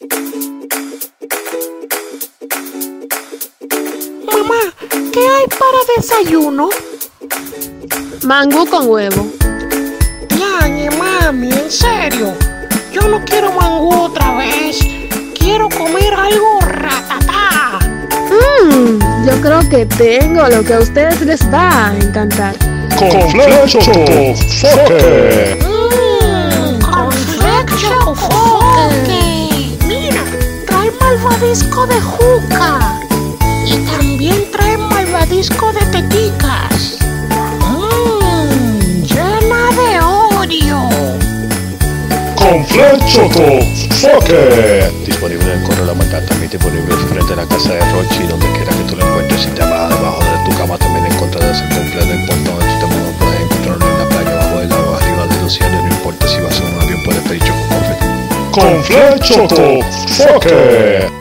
Mamá, ¿qué hay para desayuno? Mangú con huevo. Ñañe, mami, en serio. Yo no quiero mangú otra vez. Quiero comer algo ratatá. Mmm, yo creo que tengo lo que a ustedes les va a encantar. Conflecho Foque. Mmm, trae malvadisco de juca. Y también trae malvadisco de teticas. Mmm, llena de Oreo. Conflecho Foque. Disponible en Correo La Maldad, también disponible frente a la casa de Rochi, donde quiera que tú lo encuentres. Si te vas debajo de tu cama, también encontrarás el completo. No importa donde tú te muevas, puedes encontrarlo en la playa, abajo del agua, arriba de los cielos. No importa si vas en un avión, puedes pedir choco Conflecho Foque.